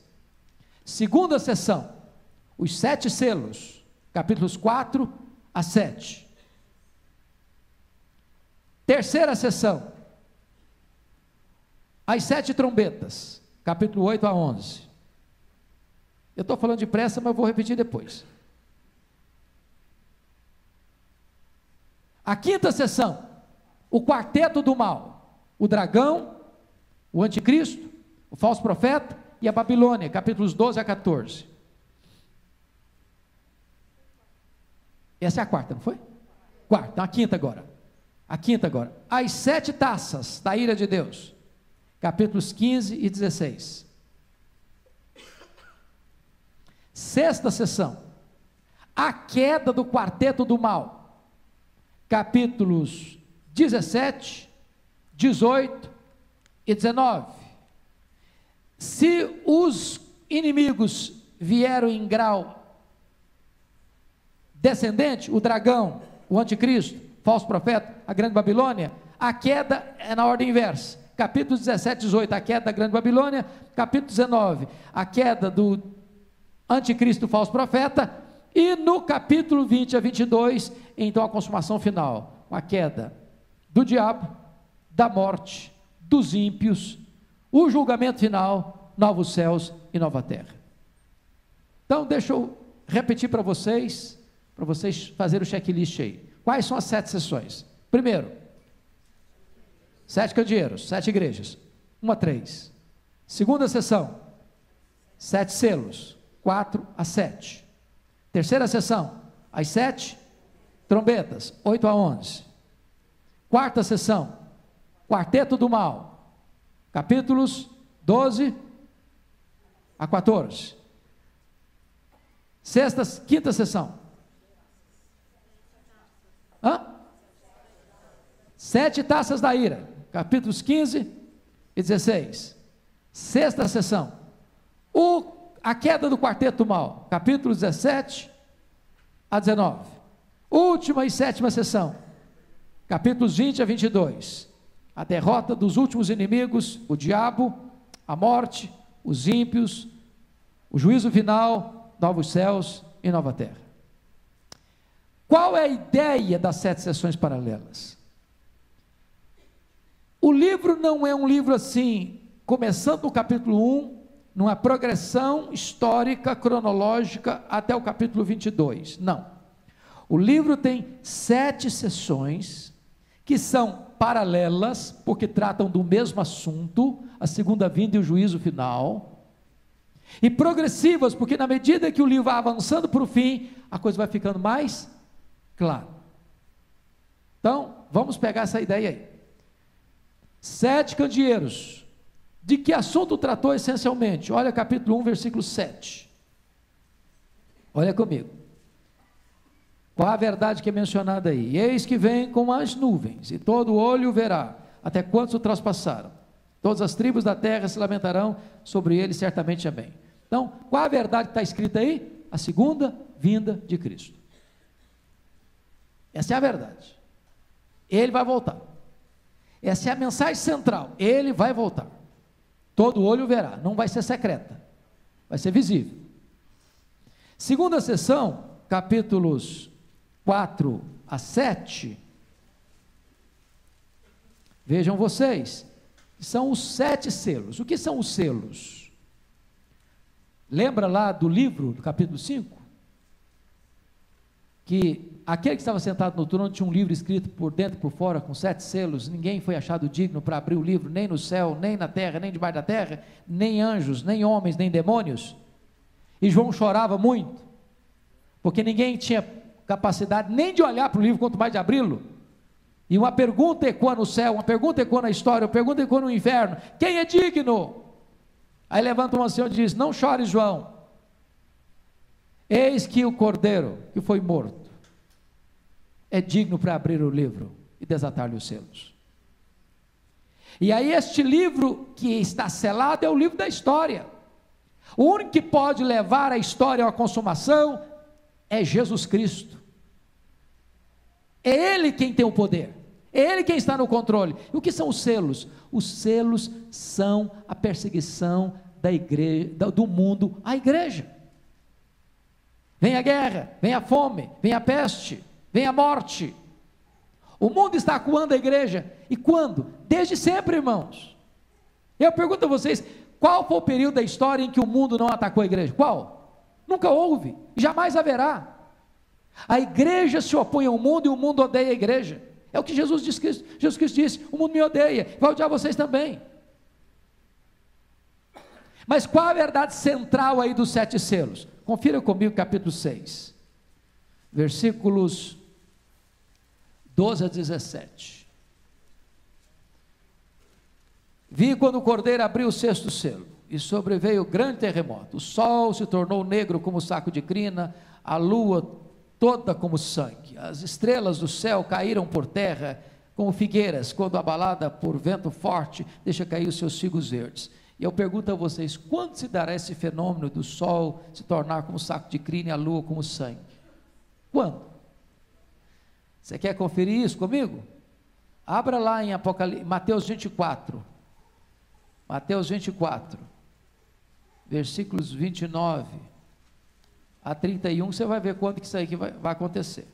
Segunda sessão, os sete selos, capítulos 4 a 7. Terceira sessão, as sete trombetas, capítulo 8 a 11. Eu estou falando depressa, mas vou repetir depois. A quinta sessão, o quarteto do mal, o dragão, o anticristo, o falso profeta e a Babilônia, capítulos 12 a 14. Essa é a quarta, não foi? Quarta, então a quinta agora. A quinta agora. As sete taças da ira de Deus. Capítulos 15 e 16. Sexta sessão. A queda do quarteto do mal. Capítulos 17, 18 e 19. Se os inimigos vieram em grau descendente, o dragão, o anticristo, falso profeta, a grande Babilônia, a queda é na ordem inversa. Capítulo 17, 18, a queda da grande Babilônia. Capítulo 19, a queda do anticristo, falso profeta. E no capítulo 20 a 22, então a consumação final, a queda do diabo, da morte, dos ímpios, o julgamento final, novos céus e nova terra. Então, deixa eu repetir para vocês para vocês fazerem o checklist aí. Quais são as sete sessões? Primeiro, sete candeeiros, sete igrejas, uma a três. Segunda sessão, sete selos, quatro a sete. Terceira sessão, as sete trombetas, oito a onze. Quarta sessão, quarteto do mal, capítulos 12 a 14. Sexta, quinta sessão, Hã? Sete taças da ira, capítulos 15 e 16. Sexta sessão. O, a queda do quarteto mal, capítulo 17 a 19. Última e sétima sessão, capítulos 20 a 22. A derrota dos últimos inimigos, o diabo, a morte, os ímpios, o juízo final, novos céus e nova terra. Qual é a ideia das sete sessões paralelas? O livro não é um livro assim, começando no capítulo 1, numa progressão histórica, cronológica, até o capítulo 22. Não. O livro tem sete sessões que são paralelas, porque tratam do mesmo assunto, a segunda vinda e o juízo final, e progressivas, porque na medida que o livro vai avançando para o fim, a coisa vai ficando mais clara. Então, vamos pegar essa ideia aí. Sete candeeiros. De que assunto tratou essencialmente? Olha capítulo 1, versículo 7. Olha comigo. Qual a verdade que é mencionada aí? Eis que vem com as nuvens, e todo olho verá, até quantos o traspassaram. Todas as tribos da terra se lamentarão sobre ele, certamente amém. Então, qual a verdade que está escrita aí? A segunda vinda de Cristo. Essa é a verdade. Ele vai voltar. Essa é a mensagem central. Ele vai voltar. Todo olho verá. Não vai ser secreta. Vai ser visível. Segunda sessão, capítulos 4 a 7, vejam vocês, são os sete selos. O que são os selos? Lembra lá do livro, do capítulo 5? Que aquele que estava sentado no trono tinha um livro escrito por dentro e por fora, com sete selos, ninguém foi achado digno para abrir o livro, nem no céu, nem na terra, nem debaixo da terra, nem anjos, nem homens, nem demônios. E João chorava muito, porque ninguém tinha capacidade nem de olhar para o livro, quanto mais de abri-lo. E uma pergunta ecoa no céu, uma pergunta ecoa na história, uma pergunta ecoa no inferno: quem é digno? Aí levanta um ancião e diz: Não chore, João. Eis que o cordeiro que foi morto é digno para abrir o livro e desatar-lhe os selos. E aí, este livro que está selado é o livro da história. O único que pode levar a história à consumação é Jesus Cristo. É Ele quem tem o poder. É Ele quem está no controle. E o que são os selos? Os selos são a perseguição da igreja, do mundo à igreja. Vem a guerra, vem a fome, vem a peste, vem a morte. O mundo está acuando a igreja. E quando? Desde sempre, irmãos. Eu pergunto a vocês: qual foi o período da história em que o mundo não atacou a igreja? Qual? Nunca houve, jamais haverá. A igreja se opõe ao mundo e o mundo odeia a igreja. É o que Jesus, disse, Jesus Cristo disse: o mundo me odeia, vai odiar vocês também. Mas qual a verdade central aí dos sete selos? Confira comigo capítulo 6, versículos 12 a 17. Vi quando o cordeiro abriu o sexto selo e sobreveio grande terremoto. O sol se tornou negro como saco de crina, a lua toda como sangue. As estrelas do céu caíram por terra como figueiras, quando abalada por vento forte, deixa cair os seus figos verdes. E eu pergunto a vocês: quando se dará esse fenômeno do sol se tornar como saco de crina e a lua como sangue? Quando? Você quer conferir isso comigo? Abra lá em Apocalipse, Mateus 24. Mateus 24 versículos 29 a 31, você vai ver quando que isso aí vai, vai acontecer.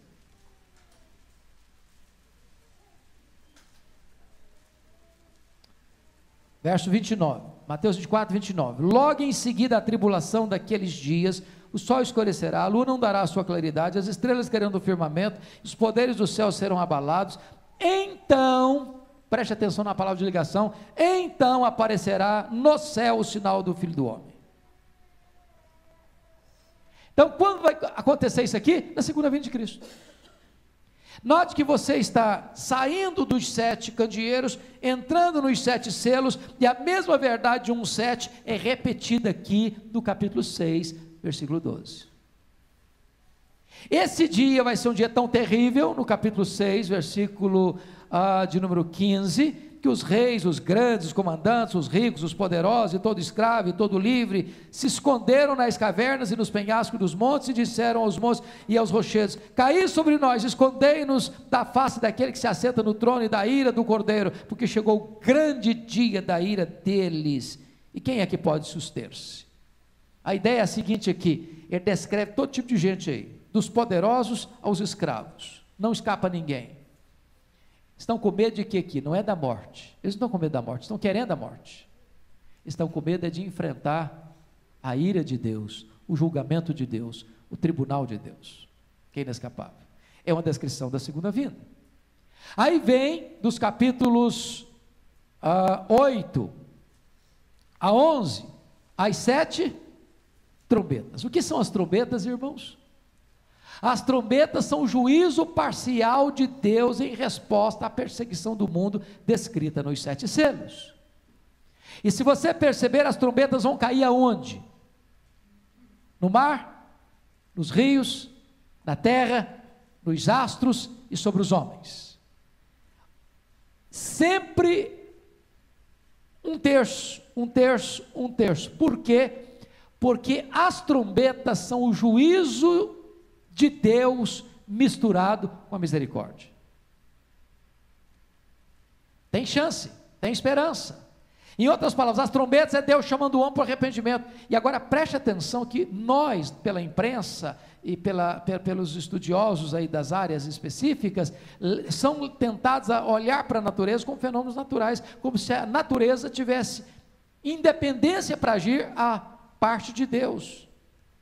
Verso 29, Mateus 24, 29. Logo em seguida a tribulação daqueles dias, o sol escurecerá, a lua não dará a sua claridade, as estrelas cairão do firmamento, os poderes do céu serão abalados. Então, preste atenção na palavra de ligação, então aparecerá no céu o sinal do Filho do Homem. Então, quando vai acontecer isso aqui? Na segunda vinda de Cristo. Note que você está saindo dos sete candeeiros, entrando nos sete selos, e a mesma verdade de um sete é repetida aqui no capítulo 6, versículo 12. Esse dia vai ser um dia tão terrível, no capítulo 6, versículo uh, de número 15, que os reis, os grandes, os comandantes, os ricos, os poderosos, e todo escravo e todo livre, se esconderam nas cavernas e nos penhascos dos montes e disseram aos montes e aos rochedos: Caí sobre nós, escondei-nos da face daquele que se assenta no trono e da ira do cordeiro, porque chegou o grande dia da ira deles. E quem é que pode suster-se? A ideia é a seguinte aqui: ele descreve todo tipo de gente aí, dos poderosos aos escravos, não escapa ninguém. Estão com medo de quê aqui? Não é da morte. Eles não estão com medo da morte, estão querendo a morte. Estão com medo é de enfrentar a ira de Deus, o julgamento de Deus, o tribunal de Deus, que é inescapável. É uma descrição da segunda vinda. Aí vem dos capítulos uh, 8 a 11, as sete trombetas. O que são as trombetas, irmãos? As trombetas são o juízo parcial de Deus em resposta à perseguição do mundo descrita nos sete selos. E se você perceber, as trombetas vão cair aonde? No mar, nos rios, na terra, nos astros e sobre os homens. Sempre um terço, um terço, um terço. Por quê? Porque as trombetas são o juízo de Deus misturado com a misericórdia. Tem chance, tem esperança. Em outras palavras, as trombetas é Deus chamando o homem para arrependimento. E agora preste atenção que nós, pela imprensa e pela, pelos estudiosos aí das áreas específicas, são tentados a olhar para a natureza como fenômenos naturais, como se a natureza tivesse independência para agir a parte de Deus.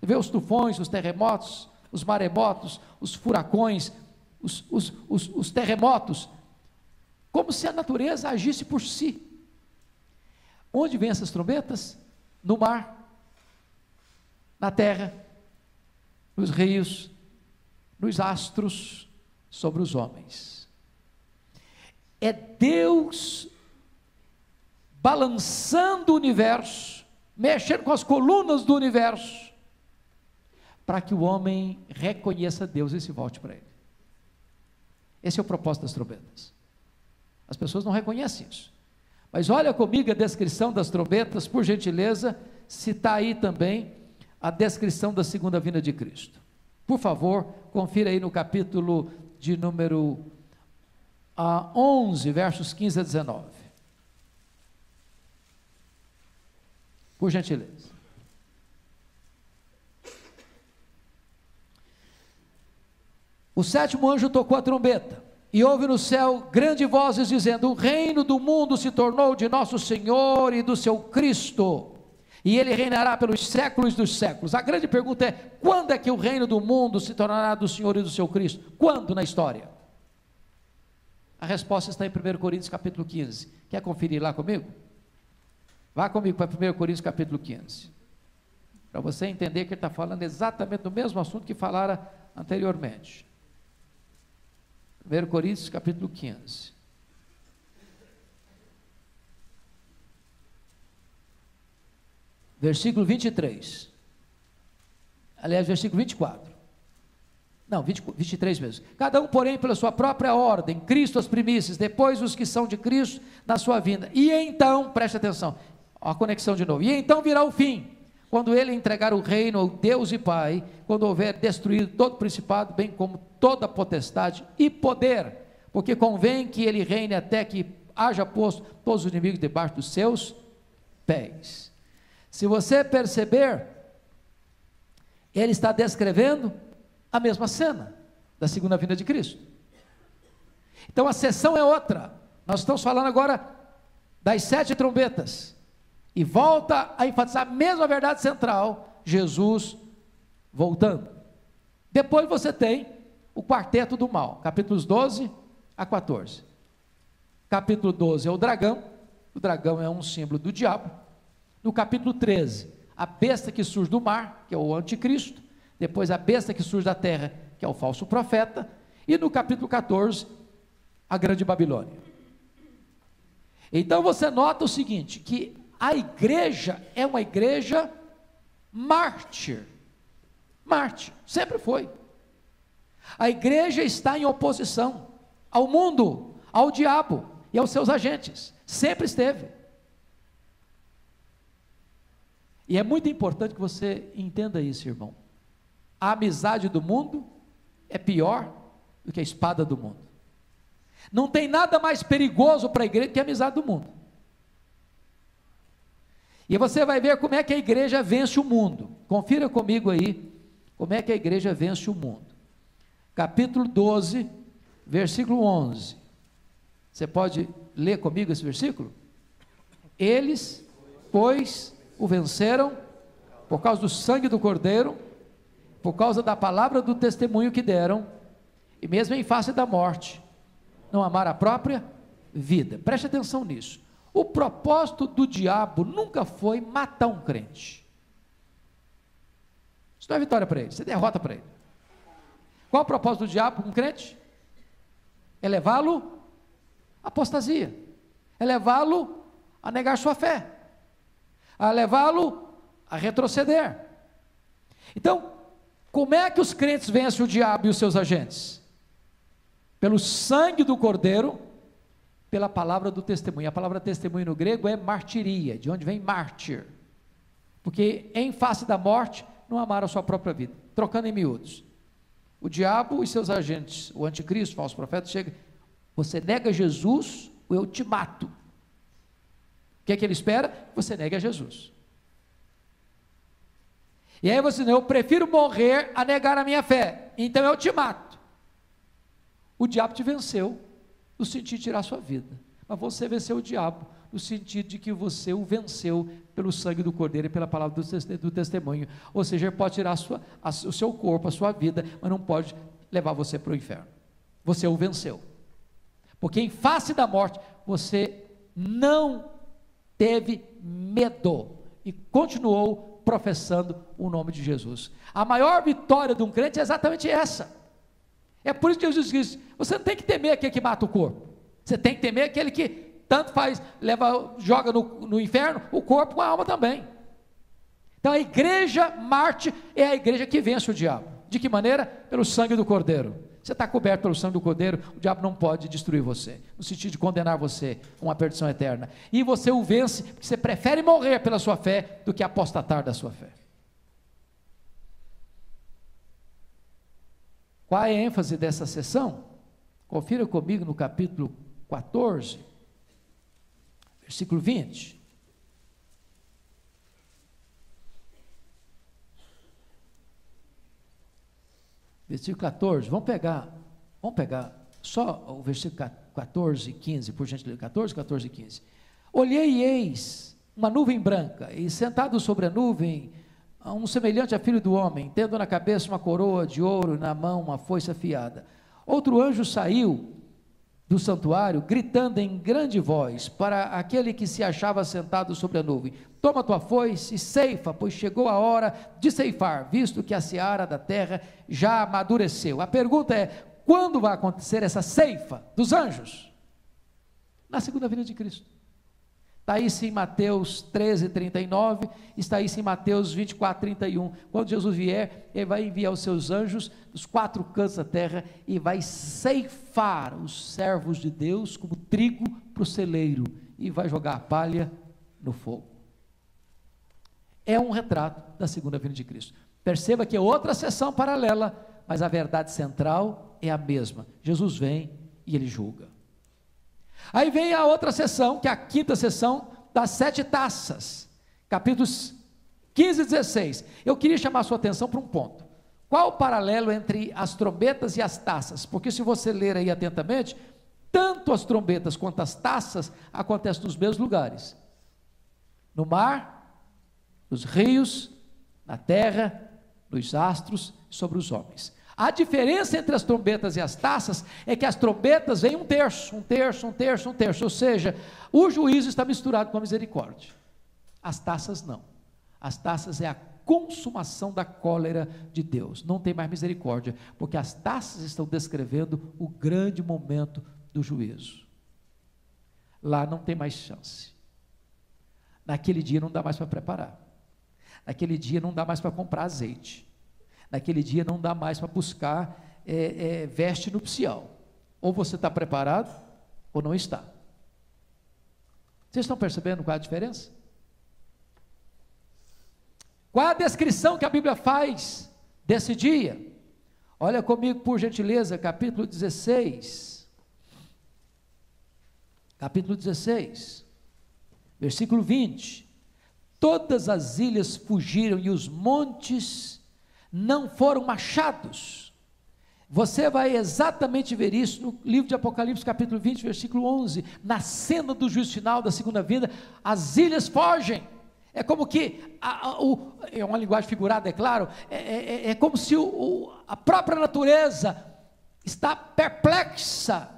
Vê os tufões, os terremotos, os maremotos, os furacões, os, os, os, os terremotos, como se a natureza agisse por si. Onde vêm essas trombetas? No mar, na terra, nos rios, nos astros, sobre os homens. É Deus balançando o universo, mexendo com as colunas do universo, para que o homem reconheça Deus e se volte para Ele. Esse é o propósito das trombetas. As pessoas não reconhecem isso. Mas olha comigo a descrição das trombetas, por gentileza, está aí também a descrição da segunda vinda de Cristo. Por favor, confira aí no capítulo de número uh, ah, 11, versos 15 a 19. Por gentileza. O sétimo anjo tocou a trombeta, e houve no céu grandes vozes dizendo: O reino do mundo se tornou de nosso Senhor e do seu Cristo, e ele reinará pelos séculos dos séculos. A grande pergunta é: quando é que o reino do mundo se tornará do Senhor e do seu Cristo? Quando na história? A resposta está em 1 Coríntios capítulo 15. Quer conferir lá comigo? Vá comigo para 1 Coríntios capítulo 15. Para você entender que ele está falando exatamente do mesmo assunto que falara anteriormente. 1 Coríntios capítulo 15. Versículo 23. Aliás, versículo 24. Não, 20, 23 mesmo. Cada um, porém, pela sua própria ordem, Cristo as primícias, depois os que são de Cristo na sua vinda. E então, preste atenção, a conexão de novo. E então virá o fim quando ele entregar o reino ao Deus e Pai, quando houver destruído todo principado, bem como toda potestade e poder, porque convém que ele reine até que haja posto todos os inimigos debaixo dos seus pés. Se você perceber, ele está descrevendo a mesma cena da segunda vinda de Cristo. Então a sessão é outra. Nós estamos falando agora das sete trombetas. E volta a enfatizar a mesma verdade central: Jesus voltando. Depois você tem o quarteto do mal, capítulos 12 a 14. Capítulo 12 é o dragão, o dragão é um símbolo do diabo. No capítulo 13, a besta que surge do mar, que é o anticristo. Depois a besta que surge da terra, que é o falso profeta. E no capítulo 14, a grande Babilônia. Então você nota o seguinte: que a igreja é uma igreja mártir. Mártir, sempre foi. A igreja está em oposição ao mundo, ao diabo. e aos seus agentes. Sempre esteve. E é muito importante que você entenda isso, irmão. A amizade do mundo é pior do que a espada do mundo. Não tem nada mais perigoso para a igreja que a amizade do mundo. E você vai ver como é que a igreja vence o mundo. Confira comigo aí como é que a igreja vence o mundo. Capítulo 12, versículo 11. Você pode ler comigo esse versículo? Eles, pois, o venceram por causa do sangue do Cordeiro, por causa da palavra do testemunho que deram, e mesmo em face da morte, não amar a própria vida. Preste atenção nisso. O propósito do diabo nunca foi matar um crente. Isso não é vitória para ele, isso é derrota para ele. Qual o propósito do diabo com um crente? É levá-lo à apostasia, é levá-lo a negar sua fé, a levá-lo a retroceder. Então, como é que os crentes vencem o diabo e os seus agentes? Pelo sangue do cordeiro, pela palavra do testemunho. A palavra testemunho no grego é martiria, de onde vem mártir. Porque em face da morte, não amaram a sua própria vida. Trocando em miúdos. O diabo e seus agentes, o anticristo, o falso profeta, chega, você nega Jesus, eu te mato. O que é que ele espera? Você nega Jesus. E aí você diz, eu prefiro morrer a negar a minha fé, então eu te mato. O diabo te venceu, no sentido de tirar sua vida. Mas você venceu o diabo, no sentido de que você o venceu pelo sangue do Cordeiro e pela palavra do testemunho. Ou seja, ele pode tirar a sua, a, o seu corpo, a sua vida, mas não pode levar você para o inferno. Você o venceu. Porque em face da morte, você não teve medo e continuou professando o nome de Jesus. A maior vitória de um crente é exatamente essa. É por isso que Jesus diz: você não tem que temer aquele que mata o corpo. Você tem que temer aquele que tanto faz, leva, joga no, no inferno, o corpo com a alma também. Então a igreja Marte é a igreja que vence o diabo. De que maneira? Pelo sangue do Cordeiro. Você está coberto pelo sangue do Cordeiro, o diabo não pode destruir você, no sentido de condenar você a uma perdição eterna. E você o vence, porque você prefere morrer pela sua fé do que apostatar da sua fé. Qual é a ênfase dessa sessão? Confira comigo no capítulo 14, versículo 20. Versículo 14, vamos pegar, vamos pegar só o versículo 14 e 15, por gentileza, 14, 14 e 15. Olhei e eis uma nuvem branca, e sentado sobre a nuvem, um semelhante a filho do homem, tendo na cabeça uma coroa de ouro na mão uma foice afiada. Outro anjo saiu do santuário, gritando em grande voz para aquele que se achava sentado sobre a nuvem: Toma tua foice e ceifa, pois chegou a hora de ceifar, visto que a seara da terra já amadureceu. A pergunta é: quando vai acontecer essa ceifa dos anjos? Na segunda vinda de Cristo. Está isso em Mateus 13, 39, está isso em Mateus 24, 31. Quando Jesus vier, ele vai enviar os seus anjos dos quatro cantos da terra e vai ceifar os servos de Deus como trigo para o celeiro e vai jogar a palha no fogo. É um retrato da segunda vinda de Cristo. Perceba que é outra sessão paralela, mas a verdade central é a mesma. Jesus vem e ele julga. Aí vem a outra sessão, que é a quinta sessão das sete taças, capítulos 15 e 16. Eu queria chamar a sua atenção para um ponto. Qual o paralelo entre as trombetas e as taças? Porque se você ler aí atentamente, tanto as trombetas quanto as taças acontecem nos mesmos lugares: no mar, nos rios, na terra, nos astros, sobre os homens. A diferença entre as trombetas e as taças é que as trombetas vêm um terço, um terço, um terço, um terço, ou seja, o juízo está misturado com a misericórdia. As taças não. As taças é a consumação da cólera de Deus. Não tem mais misericórdia, porque as taças estão descrevendo o grande momento do juízo. Lá não tem mais chance. Naquele dia não dá mais para preparar. Naquele dia não dá mais para comprar azeite. Naquele dia não dá mais para buscar é, é, veste nupcial. Ou você está preparado, ou não está. Vocês estão percebendo qual é a diferença? Qual é a descrição que a Bíblia faz desse dia? Olha comigo, por gentileza, capítulo 16. Capítulo 16, versículo 20. Todas as ilhas fugiram e os montes não foram machados. Você vai exatamente ver isso no livro de Apocalipse, capítulo 20, versículo 11. Na cena do juízo final da segunda vida, as ilhas fogem. É como que, a, a, o, é uma linguagem figurada, é claro, é, é, é, é como se o, o, a própria natureza está perplexa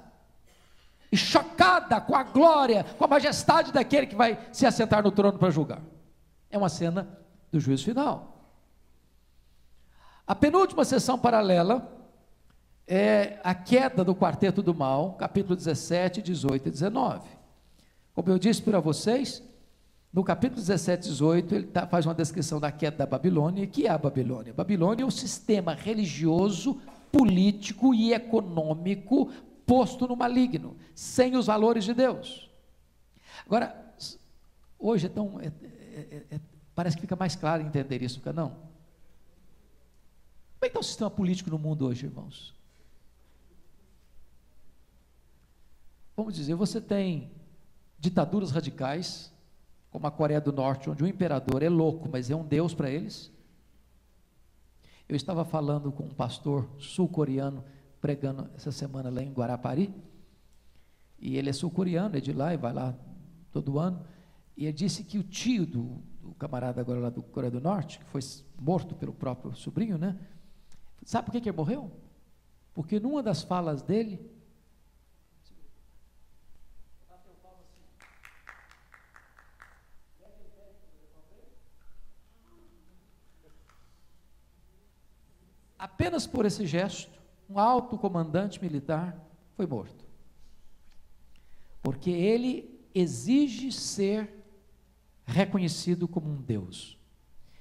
e chocada com a glória, com a majestade daquele que vai se assentar no trono para julgar. É uma cena do juízo final. A penúltima sessão paralela é a queda do quarteto do mal, capítulo 17, 18 e 19. Como eu disse para vocês, no capítulo 17, 18, ele tá, faz uma descrição da queda da Babilônia. E que é a Babilônia? Babilônia é um sistema religioso, político e econômico posto no maligno, sem os valores de Deus. Agora, hoje é tão, é, é, é, parece que fica mais claro entender isso, fica não? Como é que está o sistema político no mundo hoje, irmãos? Vamos dizer, você tem ditaduras radicais, como a Coreia do Norte, onde o imperador é louco, mas é um deus para eles. Eu estava falando com um pastor sul-coreano, pregando essa semana lá em Guarapari, e ele é sul-coreano, é de lá e vai lá todo ano. E ele disse que o tio do, do camarada agora lá do Coreia do Norte, que foi morto pelo próprio sobrinho, né? Sabe por que, que ele morreu? Porque numa das falas dele, apenas por esse gesto, um alto comandante militar foi morto. Porque ele exige ser reconhecido como um Deus.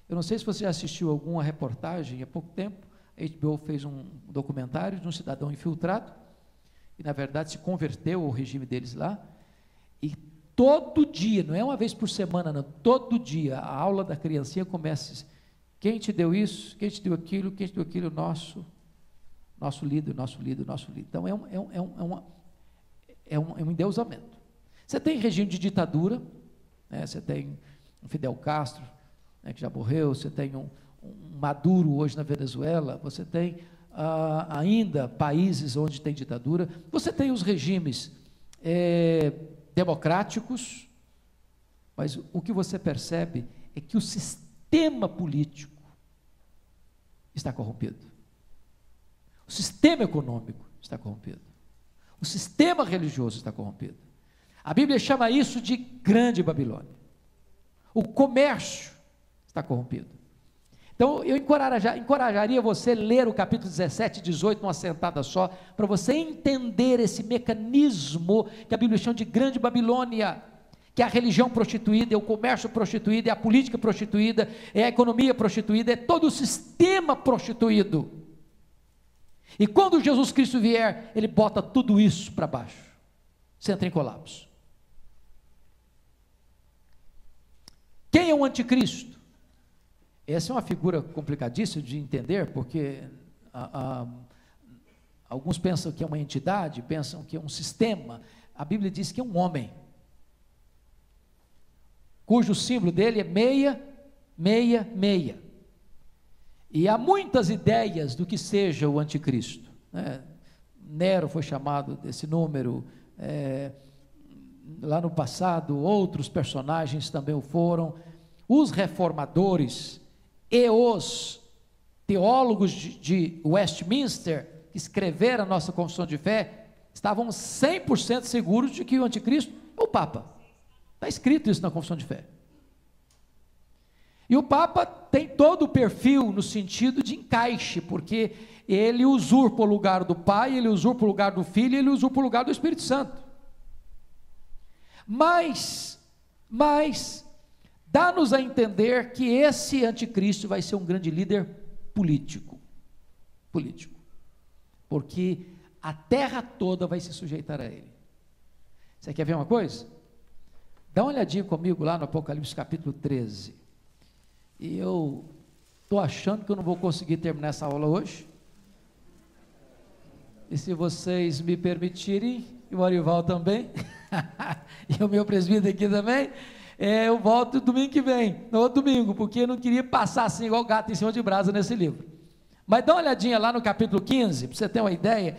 Eu não sei se você já assistiu alguma reportagem há pouco tempo, HBO fez um documentário de um cidadão infiltrado, e na verdade se converteu ao regime deles lá, e todo dia, não é uma vez por semana, não, todo dia, a aula da criancinha começa, quem te deu isso, quem te deu aquilo, quem te deu aquilo, nosso, nosso líder, nosso líder, nosso líder. Então é um, é um, é um, é uma, é um, é um endeusamento. Você tem regime de ditadura, né? Você tem um Fidel Castro, né, que já morreu, você tem um, um, Maduro hoje na Venezuela, você tem ah, ainda países onde tem ditadura, você tem os regimes é, democráticos, mas o que você percebe é que o sistema político está corrompido. O sistema econômico está corrompido. O sistema religioso está corrompido. A Bíblia chama isso de grande Babilônia. O comércio está corrompido. Então, eu encorajaria você a ler o capítulo 17 e 18 numa sentada só, para você entender esse mecanismo que a Bíblia chama de grande Babilônia, que é a religião prostituída, é o comércio prostituído, é a política prostituída, é a economia prostituída, é todo o sistema prostituído. E quando Jesus Cristo vier, ele bota tudo isso para baixo. Você entra em colapso. Quem é o anticristo? Essa é uma figura complicadíssima de entender, porque a, a, alguns pensam que é uma entidade, pensam que é um sistema. A Bíblia diz que é um homem, cujo símbolo dele é meia, meia, meia. E há muitas ideias do que seja o anticristo. Né? Nero foi chamado desse número. É, lá no passado, outros personagens também o foram. Os reformadores e os teólogos de, de Westminster, que escreveram a nossa confissão de fé, estavam 100% seguros de que o anticristo é o Papa. Está escrito isso na confissão de fé. E o Papa tem todo o perfil no sentido de encaixe, porque ele usurpa o lugar do Pai, ele usurpa o lugar do Filho, ele usurpa o lugar do Espírito Santo. Mas, mas, dá-nos a entender que esse anticristo vai ser um grande líder político. Político. Porque a terra toda vai se sujeitar a ele. Você quer ver uma coisa? Dá uma olhadinha comigo lá no Apocalipse capítulo 13. E eu estou achando que eu não vou conseguir terminar essa aula hoje. E se vocês me permitirem, e o Arival também, e o meu presbítero aqui também, é, eu volto domingo que vem, no outro domingo, porque eu não queria passar assim igual gato em cima de brasa nesse livro. Mas dá uma olhadinha lá no capítulo 15, para você ter uma ideia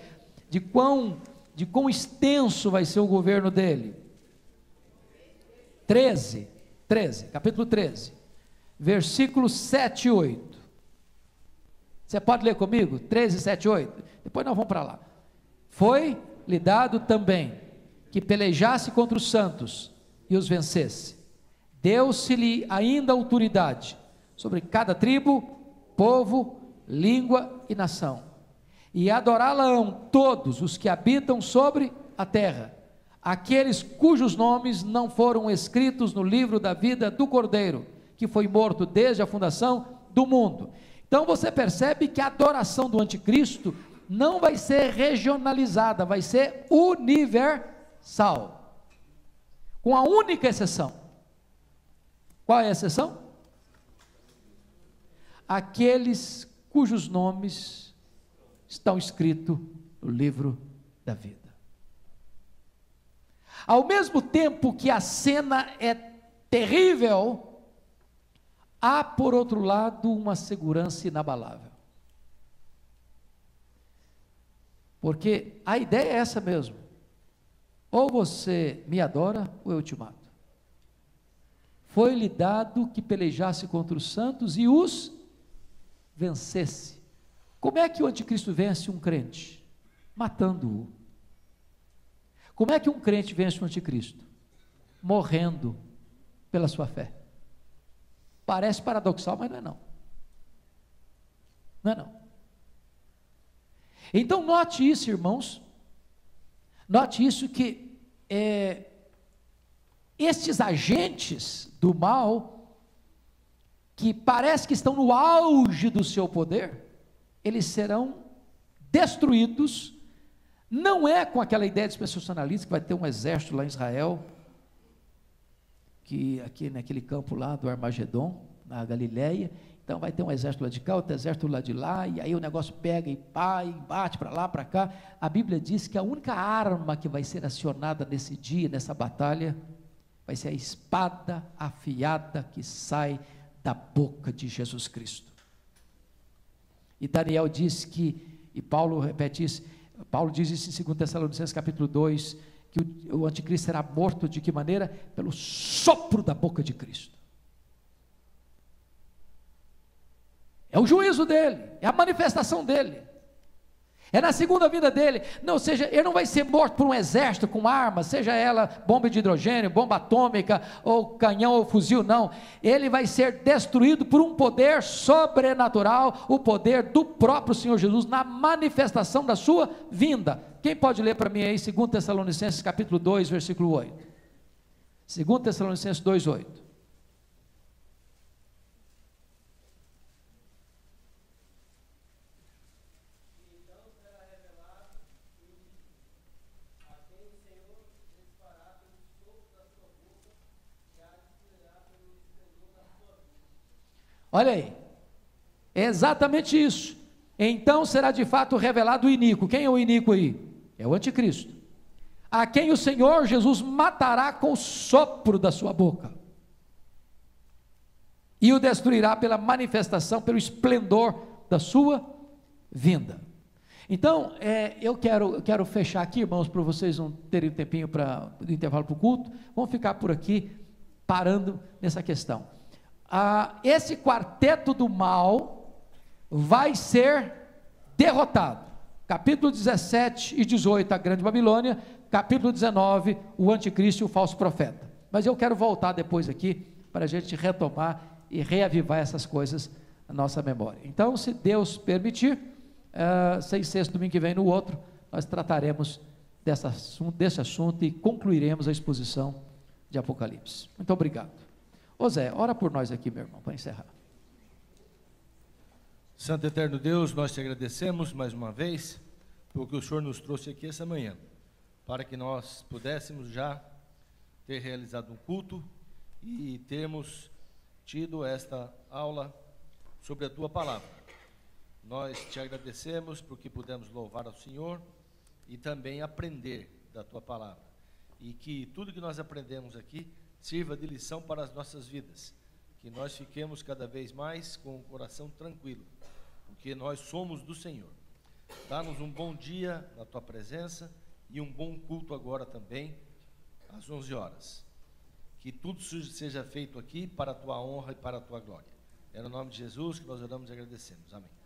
de quão, de quão extenso vai ser o governo dele. 13, 13, capítulo 13, versículos 7 e 8. Você pode ler comigo? 13, 7 e 8. Depois nós vamos para lá. Foi lhe dado também que pelejasse contra os santos e os vencesse. Deu-se-lhe ainda autoridade sobre cada tribo, povo, língua e nação. E adorá-la-ão todos os que habitam sobre a terra, aqueles cujos nomes não foram escritos no livro da vida do Cordeiro, que foi morto desde a fundação do mundo. Então você percebe que a adoração do anticristo não vai ser regionalizada, vai ser universal. Com a única exceção. Qual é a exceção? Aqueles cujos nomes estão escritos no livro da vida. Ao mesmo tempo que a cena é terrível, há por outro lado uma segurança inabalável. Porque a ideia é essa mesmo. Ou você me adora, ou eu te mato. Foi-lhe dado que pelejasse contra os santos e os vencesse. Como é que o anticristo vence um crente? Matando-o. Como é que um crente vence o anticristo? Morrendo pela sua fé. Parece paradoxal, mas não é não. Não é não. Então note isso, irmãos. Note isso que é, estes agentes do mal que parece que estão no auge do seu poder, eles serão destruídos. Não é com aquela ideia de dispensacionalista que vai ter um exército lá em Israel, que aqui naquele campo lá do Armagedon, na Galileia, então vai ter um exército lá de cá, outro exército lá de lá, e aí o negócio pega e pá, e bate para lá, para cá. A Bíblia diz que a única arma que vai ser acionada nesse dia, nessa batalha, vai ser a espada afiada que sai da boca de Jesus Cristo. E Daniel diz que, e Paulo repete isso, Paulo diz isso em 2 Tessalonicenses capítulo 2, que o, o anticristo será morto de que maneira? Pelo sopro da boca de Cristo. É o juízo dele, é a manifestação dele. É na segunda vida dele. Não, seja, ele não vai ser morto por um exército com armas, seja ela bomba de hidrogênio, bomba atômica, ou canhão ou fuzil, não. Ele vai ser destruído por um poder sobrenatural, o poder do próprio Senhor Jesus na manifestação da sua vinda. Quem pode ler para mim aí 2 Tessalonicenses capítulo 2, versículo 8? 2 Tessalonicenses 2, 8. Olha aí. É exatamente isso. Então será de fato revelado o iníquo. Quem é o iníquo aí? É o anticristo. A quem o Senhor Jesus matará com o sopro da sua boca. E o destruirá pela manifestação, pelo esplendor da sua vinda. Então, é, eu, quero, eu quero fechar aqui, irmãos, para vocês não terem um tempinho para intervalo para o culto. Vamos ficar por aqui, parando nessa questão ah, esse quarteto do mal vai ser derrotado. Capítulo 17 e 18, a Grande Babilônia. Capítulo 19, o anticristo e o falso profeta. Mas eu quero voltar depois aqui para a gente retomar e reavivar essas coisas na nossa memória. Então, se Deus permitir, uh, seis sexto domingo que vem no outro, nós trataremos desse assunto, desse assunto e concluiremos a exposição de Apocalipse. Muito obrigado. Ô Zé, ora por nós aqui, meu irmão, para encerrar. Santo Eterno Deus, nós te agradecemos mais uma vez, porque o Senhor nos trouxe aqui essa manhã, para que nós pudéssemos já ter realizado um culto e termos tido esta aula sobre a tua palavra. Nós te agradecemos porque pudemos louvar ao Senhor e também aprender da tua palavra. E que tudo que nós aprendemos aqui sirva de lição para as nossas vidas. Que nós fiquemos cada vez mais com o coração tranquilo, porque nós somos do Senhor. Dá-nos um bom dia na tua presença e um bom culto agora também, às 11 horas. Que tudo seja feito aqui para a tua honra e para a tua glória. É no nome de Jesus que nós oramos e agradecemos. Amém.